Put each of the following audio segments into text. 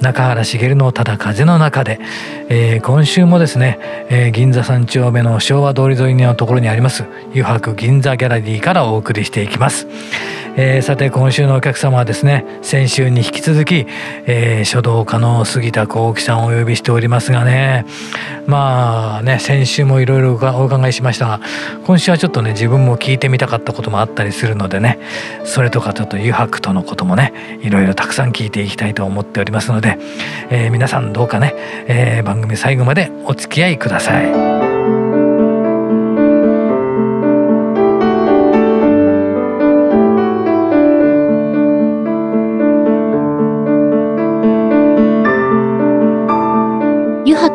中原茂のただ風の中で、えー、今週もですね、えー、銀座三丁目の昭和通り沿いのところにあります油白銀座ギャラリーからお送りしていきます、えー、さて今週のお客様はですね先週に引き続き、えー、書道家の杉田幸喜さんをお呼びしておりますがねまあね先週もいろいろお伺いしましたが今週はちょっとね自分も聞いてみたかったこともあったりするのでねそれとかちょっと油白とのこともねいろいろたくさん聞いていきたいと思っておりますので、えー、皆さんどうかね、えー、番組最後までお付き合いください。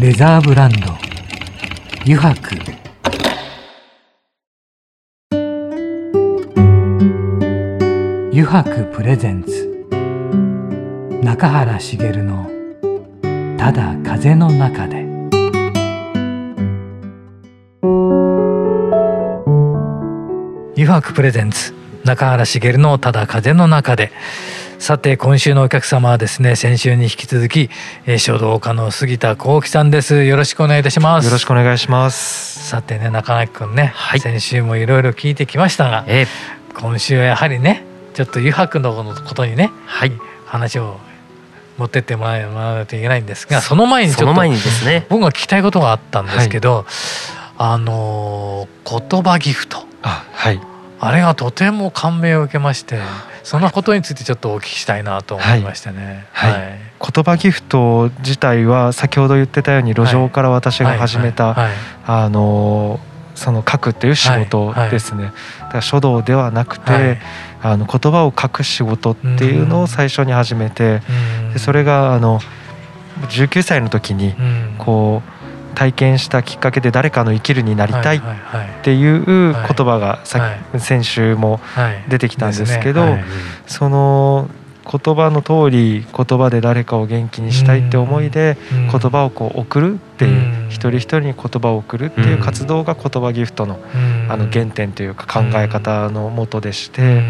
レザーブランド。油白油白プレゼンツ。中原茂の「ただ風の中で」油白プレゼンツ。中原茂の「ただ風の中で」さて今週のお客様はですね先週に引き続き、えー、書道家の杉田幸喜さんです。よろしくお願いいたします。よろしくお願いします。さてね中垣君ね、はい、先週もいろいろ聞いてきましたが、えー、今週はやはりねちょっと油白のことにね、はい、話を持ってってもらわないといけないんですがその前にちょっと、ね、僕が聞きたいことがあったんですけど、はい、あの言葉ギフト。あ,、はい、あれがとても感銘を受けまして。そのことについてちょっとお聞きしたいなと思いましてね。はい、はい、言葉ギフト自体は先ほど言ってたように路上から私が始めた、あのその書くっていう仕事ですね。だから書道ではなくて、あの言葉を書く仕事っていうのを最初に始めて、でそれがあの19歳の時にこう。体験したきっかけで誰かの生きるになりたいっていう言葉がさ先週も出てきたんですけどその言葉の通り言葉で誰かを元気にしたいって思いで言葉をこう送るっていう一人一人に言葉を送るっていう活動が言葉ギフトのあの原点というか考え方のもとでして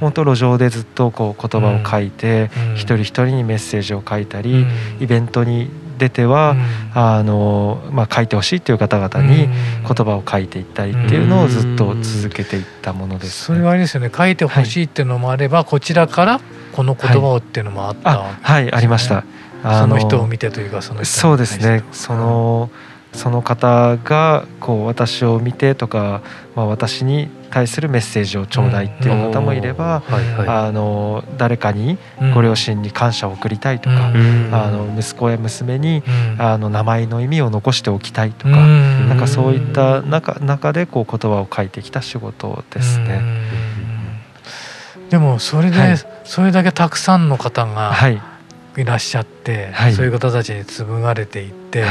本当路上でずっとこう言葉を書いて一人一人にメッセージを書いたりイベントに出ては、うん、あのまあ、書いてほしいという方々に言葉を書いていったりっていうのをずっと続けていったものです、ね、それはあれですよね。書いてほしいっていうのもあれば、はい、こちらからこの言葉をっていうのもあった。わけです、ね、はい、はい、ありましたその人を見てというかその人そうですねその、その方がこう私を見てとか、まあ、私に対するメッセージを頂戴っていう方もいれば、あの誰かにご両親に感謝を送りたいとか、あの息子や娘に、あの名前の意味を残しておきたいとか、なんかそういった中中でこう言葉を書いてきた仕事ですね。でもそれで、それだけたくさんの方がい。らっしゃって、そういう方たちに紡がれていって、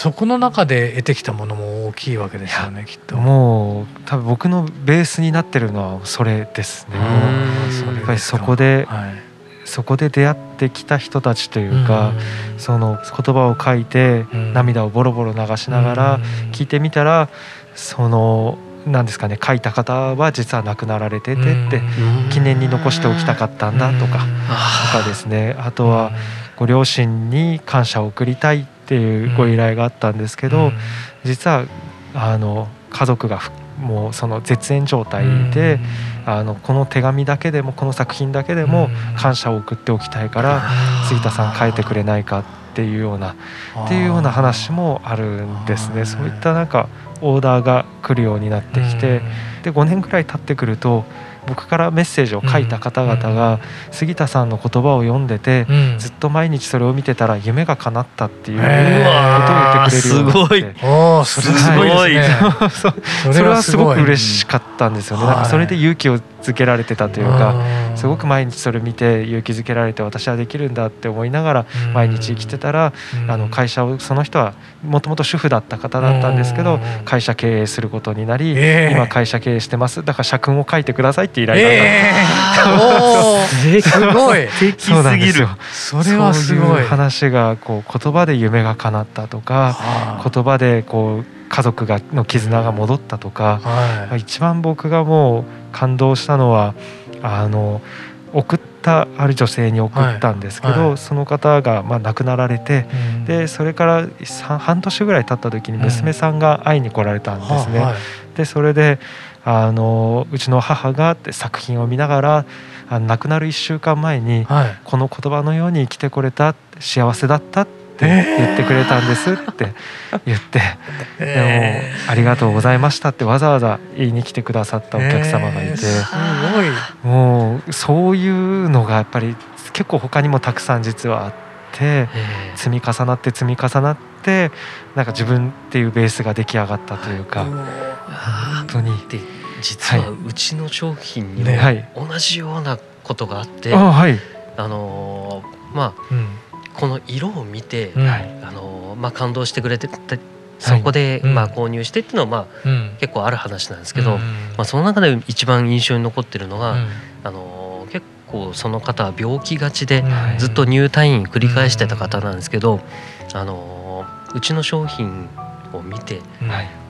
そこの中で得てきたものも大きいわけですよねきっと。もう多分僕のベースになってるのはそれですね。やっぱりそこで、はい、そこで出会ってきた人たちというかその言葉を書いて涙をボロボロ流しながら聞いてみたらその何ですかね書いた方は実は亡くなられててって記念に残しておきたかったん。だとかとかですねあとはご両親に感謝を送りたいっていうご依頼があったんですけど、実はあの家族がもうその絶縁状態で、あのこの手紙だけでもこの作品だけでも感謝を送っておきたいから杉田さん書いてくれないかっていうようなっていうような話もあるんですね。そういったなんかオーダーが来るようになってきて、で5年ぐらい経ってくると僕からメッセージを書いた方々が杉田さんの言葉を読んでて、ずっと毎日それを見てたら夢が叶ったっていうことを言ってくれるようになって。おそれすごい、ね、それはすごく嬉しかったんですよね。なんかそれで勇気をづけられてたというかすごく毎日それ見て勇気づけられて私はできるんだって思いながら毎日生きてたらあの会社をその人はもともと主婦だった方だったんですけど会社経営することになり今会社経営してます。だから社訓を書いてくださいって依頼があった、え ー、すごい。そうなんですよ。それはすごい。話がこう言葉で夢が叶ったとか言葉でこう家族がの絆が戻ったとか、はい、一番僕がもう感動したのはあの送ったある女性に送ったんですけど、はい。はい、その方がまあ亡くなられて、うん、でそれから半年ぐらい経った時に娘さんが会いに来られたんですね。うん、でそれであのうちの母が作品を見ながらあの亡くなる1週間前に、この言葉のように生きてこれた幸せだったってって言ってくれたんですって言って、でも「ありがとうございました」ってわざわざ言いに来てくださったお客様がいて、すごい。もうそういうのがやっぱり結構他にもたくさん実はあって。積み重なって積み重なってなんか自分っていうベースが出来上がったというか本当に。実はうちの商品にも同じようなことがあって、はい、あのまあ、うんこの色を見て、あのまあ、感動してくれてそこで、まあ、購入してっていうのは、まあ結構ある話なんですけど、まあ、その中で一番印象に残ってるのが、あの結構その方は病気がちでずっと入退院繰り返してた方なんですけど、あのうちの商品を見て、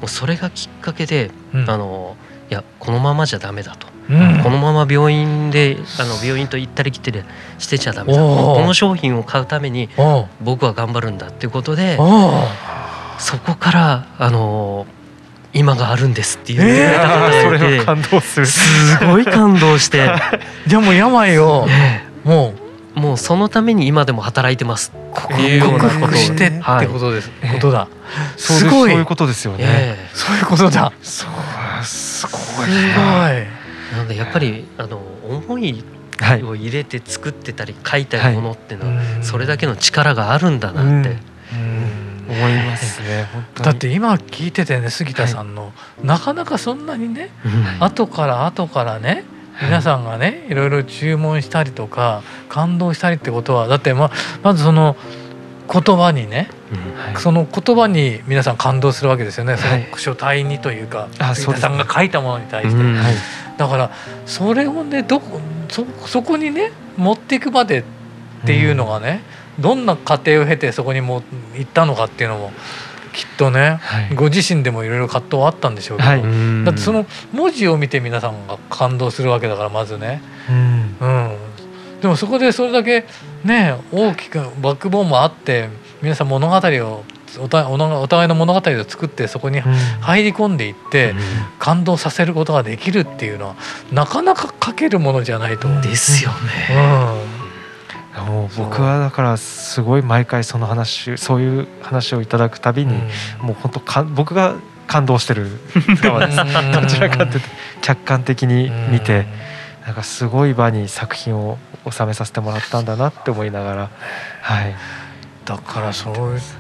もうそれがきっかけで、あのいやこのままじゃダメだと。このまま病院であの病院と行ったり来たりしてちゃダメだ。この商品を買うために僕は頑張るんだっていうことでそこからあの今があるんですって言ってくれた方がいて、感動する。すごい感動して。でも病を、もう。もうそのために今でも働いてます。っていうようなことを。してってことです、はい、ことだ。すごい。そういうことですよね、えー、そういうことだ。そう。すごい。すごいなのでやっぱりあの思いを入れて作ってたり書いたりものってい。うのはそれだけの力があるんだなって思いますね。だって今聞いててね杉田さんの、はい、なかなかそんなにね、うん、後から後からね皆さんがねいろいろ注文したりとか感動したりってことはだってままずその言葉にね、その言葉に皆さん感動するわけですよね、はい、その書体にというか杉田さんが書いたものに対して。だからそれをねどこそそこにね持っていくまでっていうのがね、うん、どんな過程を経てそこにも行ったのかっていうのもきっとね、はい、ご自身でもいろいろ葛藤はあったんでしょうけど、はい、だってその文字を見て皆さんが感動するわけだからまずね、うん、うん、でもそこでそれだけね大きくバックボーンもあって皆さん物語をお互いの物語を作ってそこに入り込んでいって感動させることができるっていうのはなかなか書けるものじゃないと思う。ですよね。うん、もう僕はだからすごい毎回その話そういう話をいただくたびに、もう本当か僕が感動してる側です。どちらかというと客観的に見て、なんかすごい場に作品を収めさせてもらったんだなって思いながらはい。だからそう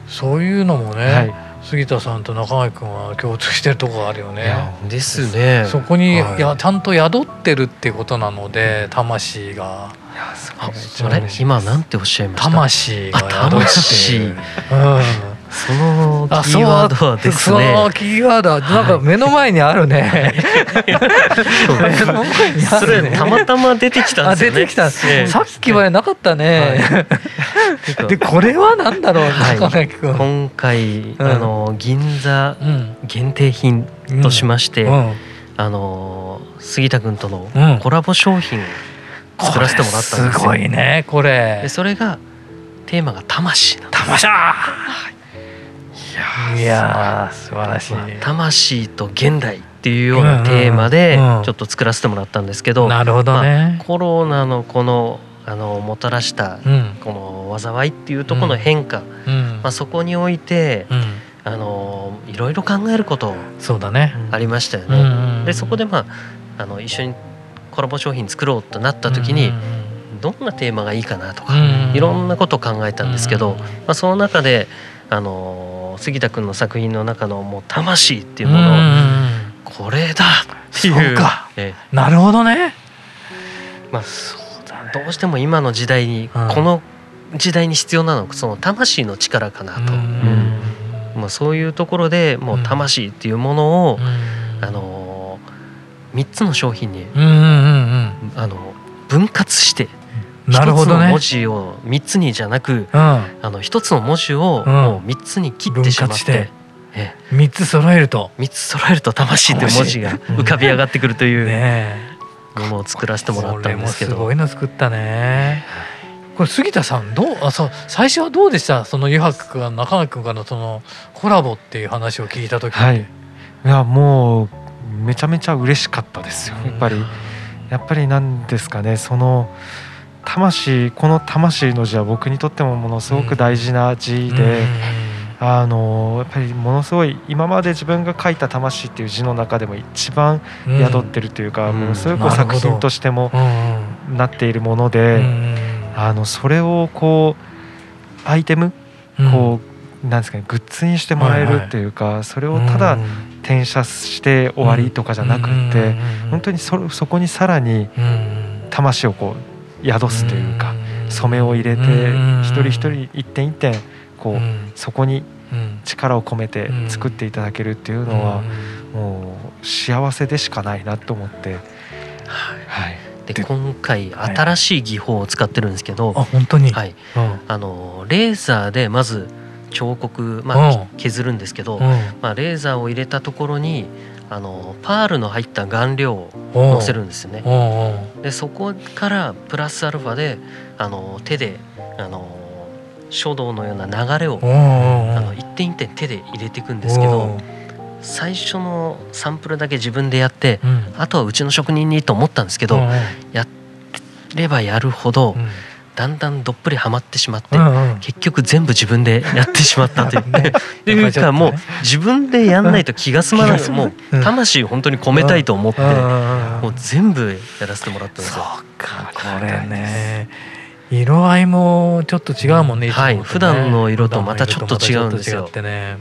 そういうのもね、はい、杉田さんと中垣君は共通してるところあるよね。ですね。そこに、はい、やちゃんと宿ってるっていうことなので魂が。いやそれ今なんておっしゃいました？魂が宿って。うん。そのキーワードはですね。そのキーワードはなんか目の前にあるね。目の前にあるね。たまたま出てきたんですよね。出てきた。さっきまでなかったね。でこれはなんだろう、はい、今回、あの銀座限定品としまして、あの杉田君とのコラボ商品を作らせてもらったんですよ。すごいねこれ。でそれがテーマが魂なんです。魂。い。や素晴らしい、まあ、魂と現代っていうようなテーマでちょっと作らせてもらったんですけど、なるほどね、まあ、コロナのこのあのもたらしたこの災いっていうところの変化、まあ、そこにおいて、あのいろいろ考えることそうだね。ありましたよね。でそこでまああの一緒にコラボ商品作ろうとなった時に、どんなテーマがいいかなとか、いろんなことを考えたんですけど、まあ、その中であの杉田君の作品の中のもう魂っていうものを、これだっていう。そうか、ええ、なるほどね。まあ、どうしても今の時代に、この時代に必要なのはその魂の力かなと。まあ、そういうところでもう魂っていうものを、あの3つの商品に、あの分割してなるほど、ね、文字を3つにじゃなく、うん、あの1つの文字をもう3つに切ってしまって。ええ、3つ揃えると。3つ揃えると「魂」って文字が浮かび上がってくるというものを作らせてもらったんですけど、すごいの作ったね。これ杉田さんどうあそう最初はどうでした？その湯白が中垣君からのそのコラボっていう話を聞いた時はい。いやもうめちゃめちゃ嬉しかったですよ。やっぱりやっぱりなんですかねその魂この魂の字は僕にとってもものすごく大事な字で、あのやっぱりものすごい今まで自分が書いた「魂」っていう字の中でも一番宿ってるというか、ものすごく作品としてもなっているもので、あのそれをこうアイテムこう、なんですかねグッズにしてもらえるっていうか、それをただ転写して終わりとかじゃなくって本当にそそこにさらに魂をこう宿すというか染めを入れて一人一人一点一点こうそこに力を込めて作っていただけるっていうのはもう幸せでしかないなと思って。はい。で今回新しい技法を使ってるんですけど、あ本当に、はい、あのレーザーでまず彫刻、まあ、削るんですけど、まあ、レーザーを入れたところにあのパールの入った顔料をのせるんですよね。でそこからプラスアルファであの手であの書道のような流れをあの一点一点手で入れていくんですけど最初のサンプルだけ自分でやって、あとはうちの職人にと思ったんですけど、やればやるほど、だんだんどっぷりはまってしまって、結局全部自分でやってしまったという。っていうかもう自分でやんないと気が済まない。もう魂本当に込めたいと思ってもう全部やらせてもらったんです。よ。そうかこれね色合いもちょっと違うもんね。ねはい、普段の色とまたちょっと違うんですよ。ね、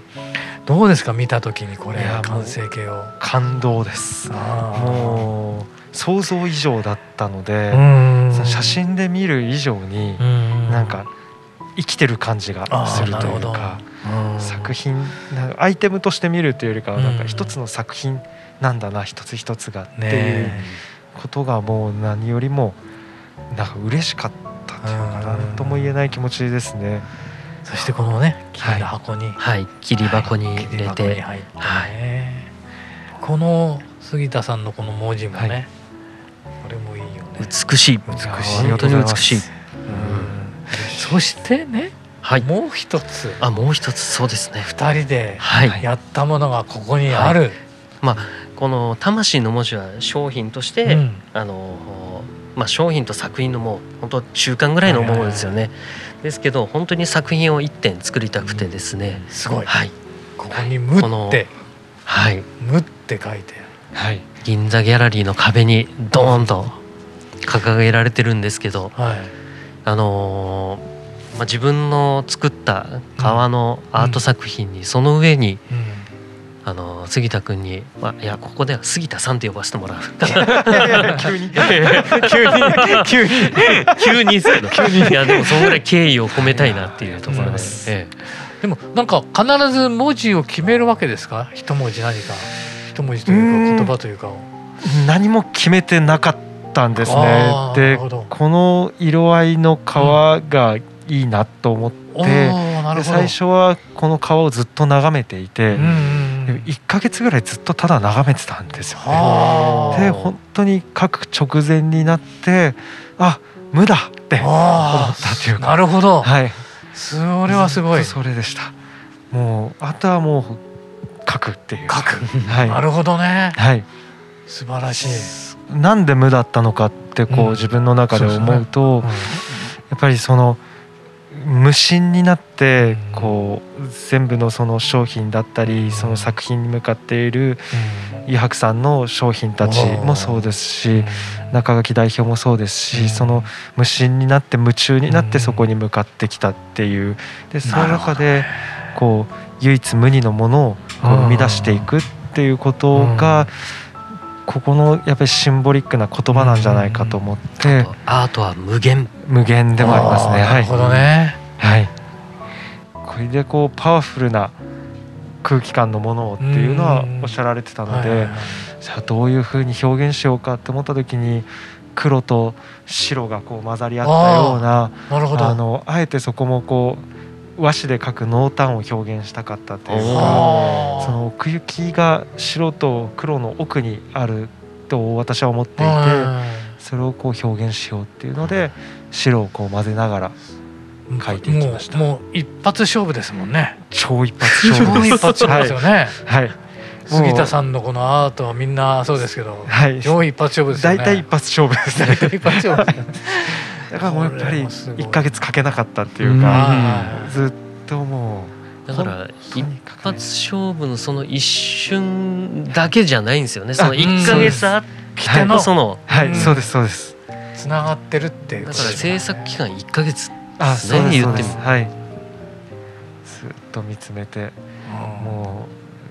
どうですか見た時にこれ完成形を。感動です。もう想像以上だったので、写真で見る以上になんか生きてる感じがするというか、作品アイテムとして見るというよりかはなんか一つの作品なんだな一つ一つがっていうことがもう何よりもなんか嬉しかった何とも言えない気持ちですね。そしてこのね切り箱に、はい、切り箱に入れて、はい、この杉田さんのこの文字もね、これもいいよね。美しい。美しい。本当に美しい、うん、そしてねはい、もう一つ。あもう一つ。そうですね。二人でやったものがここにある、はい、まあこの「魂」の文字は商品として、うん、あのまあ、商品と作品のもう本当中間ぐらいのものですよね、ですけど本当に作品を一点作りたくてですね、うん、すごい、はい、ここに「無」って「はい、無」って書いてはい、銀座ギャラリーの壁にドーンと掲げられてるんですけど、はい、あのー、まあ、自分の作った革のアート作品にその上に、うんうん、あの杉田君に、まあ、いやここでは杉田さんって呼ばせてもらう。急に。急に。急に。急に。ですけど。いやでもそのぐらい敬意を込めたいなっていうところで。す、ええ、でもなんか必ず文字を決めるわけですか？一文字何か。一文字というか言葉というか何も決めてなかったんですね。でこの色合いの皮がいいなと思って、で最初はこの皮をずっと眺めていて、うんうん、1か月ぐらいずっとただ眺めてたんですよね。で本当に書く直前になってあ無だって思ったというか。なるほど、はい、それはすごい。それでした。もうあとはもう書くっていう。書く、はい、なるほどね。はい。素晴らしい。なんで無だったのかってこう、自分の中で思うと、やっぱりその無心になってこう全部のその商品だったりその作品に向かっている伊白さんの商品たちもそうですし中垣代表もそうですしその無心になって夢中になってそこに向かってきたっていう。でその中でこう唯一無二のものをこう生み出していくっていうことがここのやっぱりシンボリックな言葉なんじゃないかと思って、アートは無限。無限でもありますね。なるほどね、はい、これでこうパワフルな空気感のものをっていうのはおっしゃられてたので、じゃあどういうふうに表現しようかって思った時に黒と白がこう混ざり合ったようなあのあえてそこもこう和紙で描く濃淡を表現したかったという。かその奥行きが白と黒の奥にあると私は思っていてそれをこう表現しようっていうので白をこう混ぜながら描いていきました。もう一発勝負ですもんね。超一発勝負超一発勝負ですよね。はい、はい。杉田さんのこのアートはみんなそうですけど、はい、超一発勝負ですよね。大体一発勝負ですね。一発勝負。だからもうやっぱり1か月かけなかったっていうかずっともうだから一発勝負のその一瞬だけじゃないんですよね。その1か月あってのそのはい。そうですそうです。つながってるっていうだから制作期間1か月あそうです言っても。はい。ずっと見つめても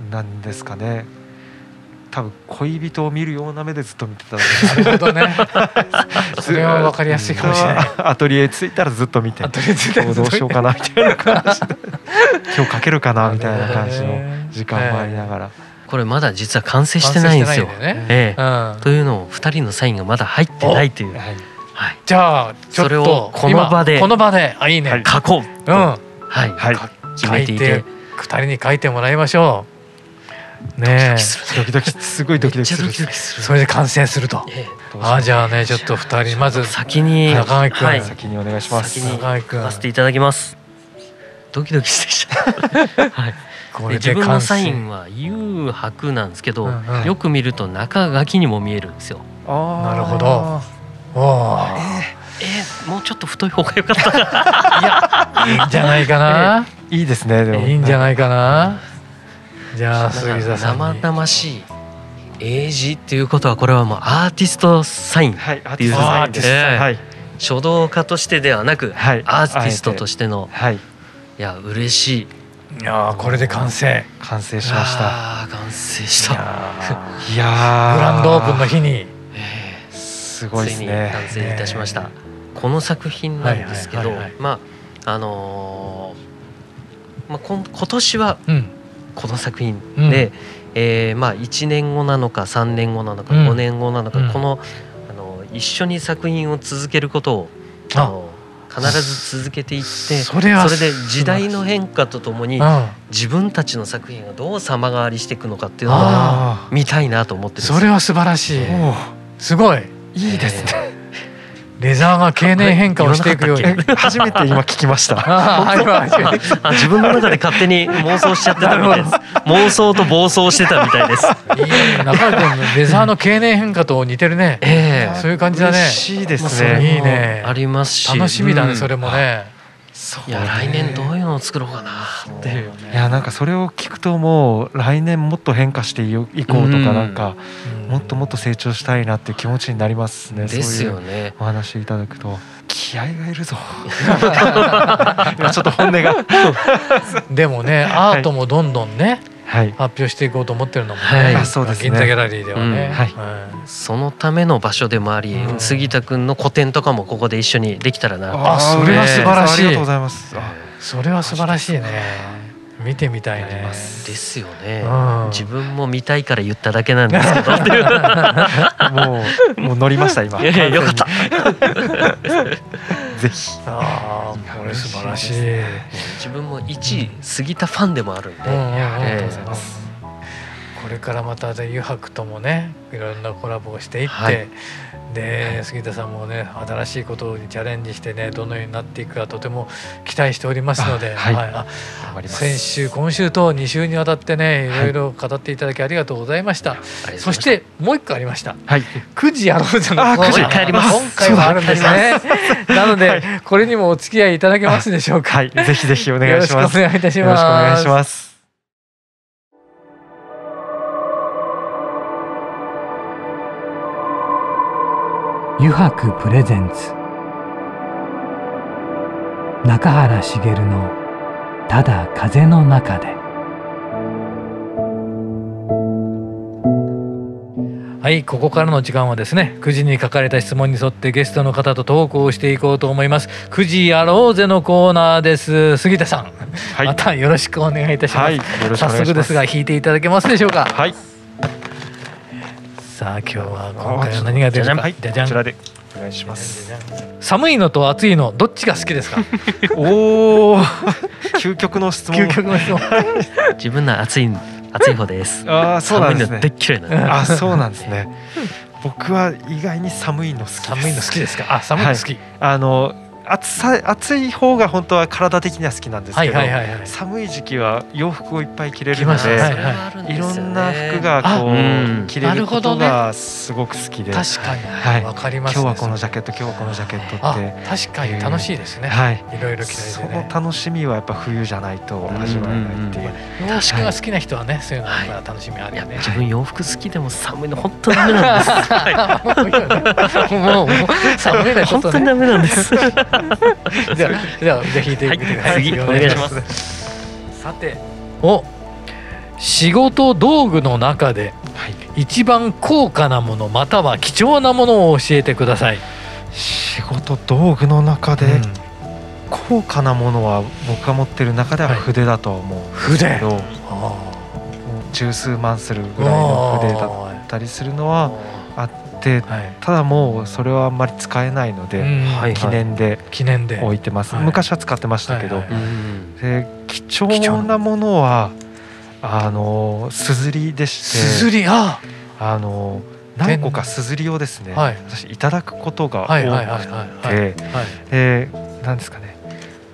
うなんですかね多分恋人を見るような目でずっと見てたなるほどねそれは分かりやすいかもしれないアトリエ着いたらずっと見てアトリエ着いたらどうしようかなみたいな感じで今日かけるかなみたいな感じの時間もありながら。これまだ実は完成してないんですよ。ねええうん、というのを2人のサインがまだ入ってないという。はい、じゃあちょっとこの場でこの場であいいね書こう。うん、はい、はい、決めていて2人に書いてもらいましょう。ねドキドキすごいドキドキする。それで完成すると、ええ、あじゃあねちょっと二人まず先に中垣君、はい、先にお願いします。先に書かせていただきます。ドキドキしてきた。はい。これ自分のサインは誘白なんですけど、よく見ると中書きにも見えるんですよ。なるほど。おえー、もうちょっと太い方が良かった。いやいいんじゃないかな、えー、いいですねでも。いいんじゃないかなじゃあ杉田さん生々しい英字っていうことはこれはもうアーティストサインっていう、はい、はい、書道家としてではなく、はい、アーティストとしての、はい、いや嬉しい。いやこれで完成。完成しました。完成した。いや グランドオープンの日に、えー、すごいですね。完成いたしました、この作品なんですけど、まああのー、まあ、今年は、うんこの作品で、うん、えー、まあ、1年後なのか3年後なのか5年後なのか、うん、このあの一緒に作品を続けることをあ。の必ず続けていってそれで時代の変化とともに自分たちの作品がどう様変わりしていくのかっていうのを見たいなと思ってそれは素晴らしい。すごい。いいですね、えーレザーが経年変化をしていくように。初めて今聞きました。あ自分の中で勝手に妄想しちゃってたみたいです。妄想と暴走してたみたいです。いい中君レザーの経年変化と似てるね、えー、そういう感じだね。しいですね。いいね。ありますし。楽しみだね、それもねいや来年どういうのを作ろうかなっていう。いやなんかそれを聞くともう来年もっと変化していこうとかなんかもっともっと成長したいなっていう気持ちになりますね。ですよね。お話いただくと。気合がいるぞ。今ちょっと本音が。でもねアートもどんどんね、はい、発表していこうと思ってるのもね、はい、そうですね。銀座ギャラリーではね、うんはい、そのための場所でもあり、うん、杉田君の個展とかもここで一緒にできたらなあそれは素晴らしい。ありがとうございます。それは素晴らしいね。見てみたいね。ですよね、うん、自分も見たいから言っただけなんですけど。もうもう乗りました今。いやよかった。ぜひ。ああこれ素晴らしい。自分も一過ぎたファンでもあるんで。ありがとうございます。これからまた油白ともねいろんなコラボをしていって、はい、で杉田さんもね新しいことにチャレンジしてねどのようになっていくかとても期待しておりますので、はい、はい、先週今週と2週にわたってねい。ろいろ語っていただきありがとうございました、はい、そしてもう一個ありました、はい、9時やろうじゃなくて今回はあるんですね。なので、これにもお付き合いいただけますでしょうか。はい。ぜひぜひお願いします。お願いいたします油白プレゼンツ。中原茂の「ただ風の中で」はいここからの時間はですね9時に書かれた質問に沿ってゲストの方とトークをしていこうと思います。9時やろうぜのコーナーです。杉田さん、はい、またよろしくお願いいたします、はい、早速ですが弾いていただけますでしょうか？はいさあ今日は今回は何が出るか。はいじゃじゃん。こちらでお願いします。寒いのと暑いのどっちが好きですか？おお 究極の質問。究極の質問。自分の暑い暑い方です。ああそうなんですね。あそうなんですね。僕は意外に寒いの好き寒いの好きですか？あ寒いの好き、はい、あの暑さ暑い方が本当は体的には好きなんですけど、はいはいはいはい、寒い時期は洋服をいっぱい着れるので、はいはい、いろんな服がこう着れることがすごく好きで、確かに、はい、わかります、ね、今日はこのジャケット今日はこのジャケットって。確かに楽しいですね、はい、いろいろ着れて、ね、その楽しみはやっぱ冬じゃないと味わえないっていう。洋服が好きな人はねそういうのが楽しみあるよね、自分洋服好きでも寒いの本当ダメなんです。もう寒いの本当にダメなんですじゃあじゃあじゃあ引いてみてください、次お願いします。さてお仕事道具の中で一番高価なものまたは貴重なものを教えてください。仕事道具の中で、うん、高価なものは僕が持ってる中では筆だと思うんですけど、はい、十数万するぐらいの筆だったりするのはあっただもうそれはあんまり使えないので、記念で記念で。置いてます、昔は使ってましたけど、で貴重なものはあのすずりでしてすずり？あ！あの何個かすずりをですね、私いただくことが多くてで何ですかね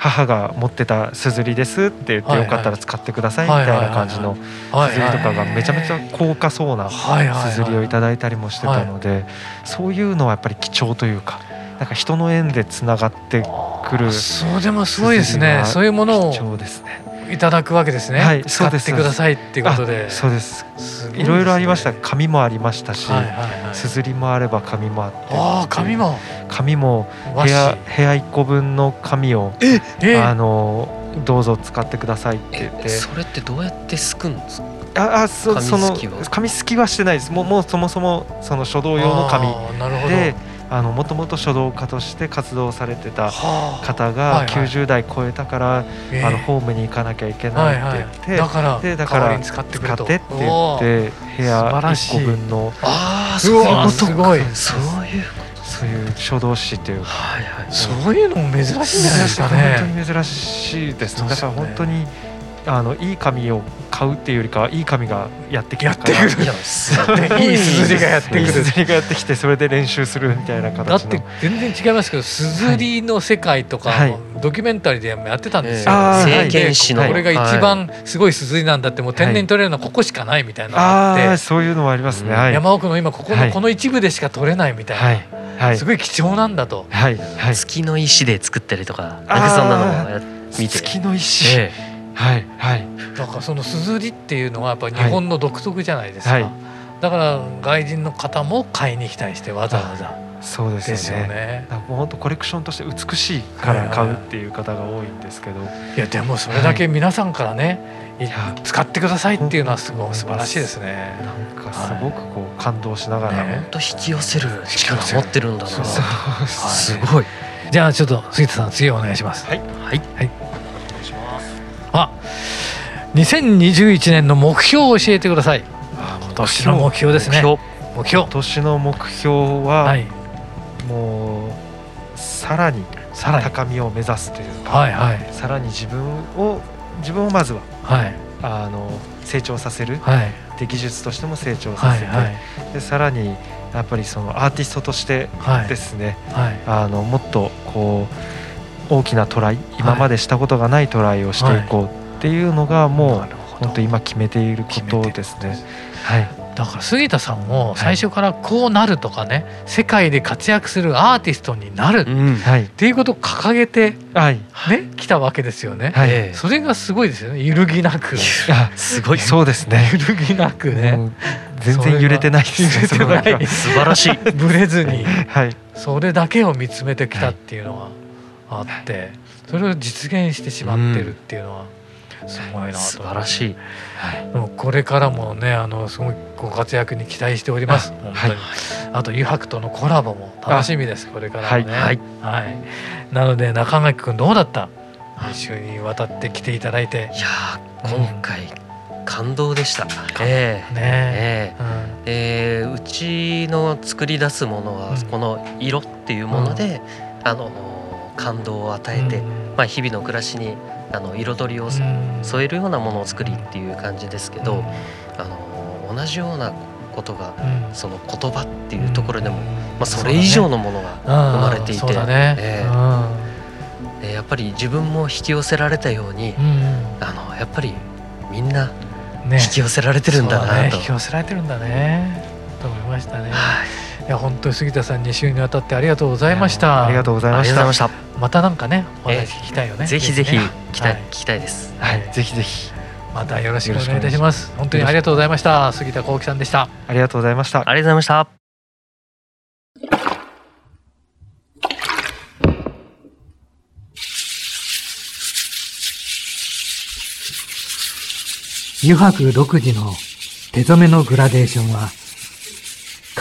母が持ってたすずりですって言ってよかったら使ってくださいみたいな感じのすずりとかがめちゃめちゃ高価そうなすずりをいただいたりもしてたのでそういうのはやっぱり貴重というかなんか人の縁でつながってくるそうでもすごいですね。そういうものを貴重ですねいただくわけですね。はい、使ってくださいっていうことで。そうです。いろいろありました。紙もありましたし、すずりもあれば紙もあって。ああ、紙も。紙も部屋部屋一個分の紙をあのどうぞ使ってくださいって言って。それってどうやってすくんですか？ああそその紙すきはしてないです。もうもうそもそもその書道用の紙で。あのもともと書道家として活動されてた方が90代超えたから、あのホームに行かなきゃいけないって言って、だからでだから使ってって言って部屋1個分のああそういうことすごい。そういうそういう書道誌というか、はいはい、そういうのも珍しいんじゃないですかね。本当に珍しいです。だから本当にあのいい紙を買うっていうよりかはいい紙がやってき やってくる。いいすずりがやってくる。すずりがやってきてそれで練習するみたいな形だって全然違いますけどすずりの世界とか、はい、ドキュメンタリーでやってたんですよ、政権史の。これが一番すごいすずりなんだってもう天然に取れるのはここしかないみたいなのがあって、はい、そういうのもありますね、うん、山奥の今ここのこの一部でしか取れないみたいな、はい。はい、すごい貴重なんだと、はい。はい、月の石で作ったりとかなんかそんなのも見て。月の石、ええはいはいだからそのすずりっていうのはやっぱり日本の独特じゃないですか、はい、だから外人の方も買いに来たりしてわざわざ。そうですよね。ねもう本当コレクションとして美しいから買うっていう方が多いんですけど。いやでもそれだけ皆さんからね、はい、使ってくださいっていうのはすごい素晴らしいですね。なんかすごくこう感動しながら、ね、本当引き寄せる力持ってるんだな。すごい。じゃあちょっと杉田さん次お願いします。はいはいはい。あ2021年の目標を教えてください。今年の目標ですね。目標。今年の目標は、はい、もうさらに高みを目指すというか、はいはい、さらに自分を自分をまずは、はい、あの成長させる、はい、で技術としても成長させて、はいはい、でさらにやっぱりそのアーティストとしてですね、はい、あのもっとこう大きなトライ今までしたことがないトライをしていこうっていうのがもう本当今決めていることですね。はい。だから杉田さんも最初からこうなるとかね、はい、世界で活躍するアーティストになるっていうことを掲げて、はい、ね来たわけですよね、はい、それがすごいですよね。揺るぎなく。すごい。そうですね。揺るぎなくね。全然揺れてないですね 素晴らしい。ブレずに、はい、それだけを見つめてきたっていうのがあってそれを実現してしまってるっていうのは、すごいな素晴らしい、はい、これからもねあのすごいご活躍に期待しております。本当に、はい、あと湯白とのコラボも楽しみです。これからもね。はい、はい、なので中垣君どうだった？一週にわたって来ていただいて。いや今回、感動でした。えー、ね。えー、えー、うちの作り出すものは、この色っていうもので、うん、あの感動を与えて、うん、まあ日々の暮らしにあの彩りを添えるようなものを作りっていう感じですけど、あの同じようなことが、その言葉っていうところでも、まあ、それ以上のものが生まれていて、えー、やっぱり自分も引き寄せられたように、あのやっぱりみんな引き寄せられてるんだなと、ね、引き寄せられてるんだね。と思いましたね。はいいや本当に杉田さん2週にわたってありがとうございました。ありがとうございました。またなんかねお話聞きたいよね。ぜひぜひ聞きたい、聞きたいです。はい、ぜひぜひ。またよろしくお願いいたします。本当にありがとうございました。杉田幸喜さんでした。ありがとうございました。ありがとうございました。油白独自の手染めのグラデーションは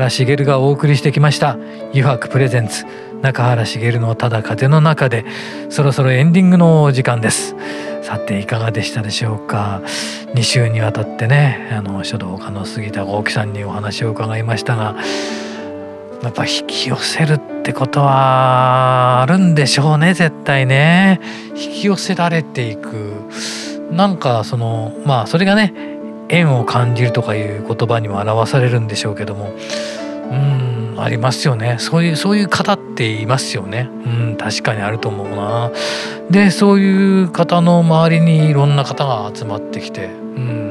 原茂がお送りしてきました「油白プレゼンツ。中原茂のただ風の中で」そろそろエンディングのお時間です。さていかがでしたでしょうか。2週にわたってねあの書道家の杉田豪樹さんにお話を伺いましたがやっぱ引き寄せるってことはあるんでしょうね絶対ね。引き寄せられていく。なんかそのまあそれがね縁を感じるとかいう言葉にも表されるんでしょうけども。うんありますよね。そういうそういう方っていますよね。うん確かにあると思うな。でそういう方の周りにいろんな方が集まってきて。うん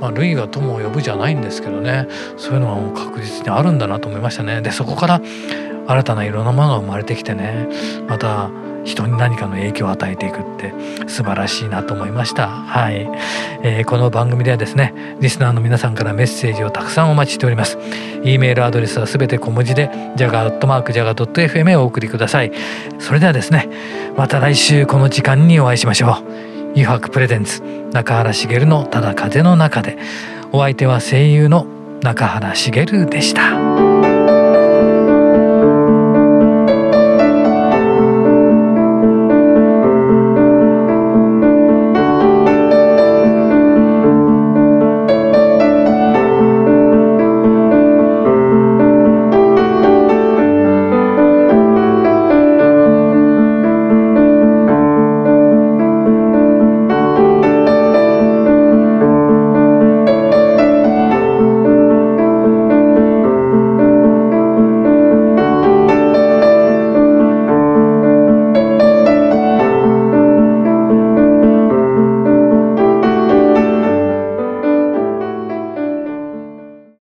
まあ類が友を呼ぶじゃないんですけどね。そういうのはもう確実にあるんだなと思いましたね。でそこから新たないろんなものが生まれてきてね。また人に何かの影響を与えていくって素晴らしいなと思いました。はい、えー、この番組ではですねリスナーの皆さんからメッセージをたくさんお待ちしております。e メールアドレスはすべて小文字で jaga.jaga.fm へお送りください。それではですねまた来週この時間にお会いしましょう。誘白プレゼンツ中原茂のただ風の中で。お相手は声優の中原茂でした。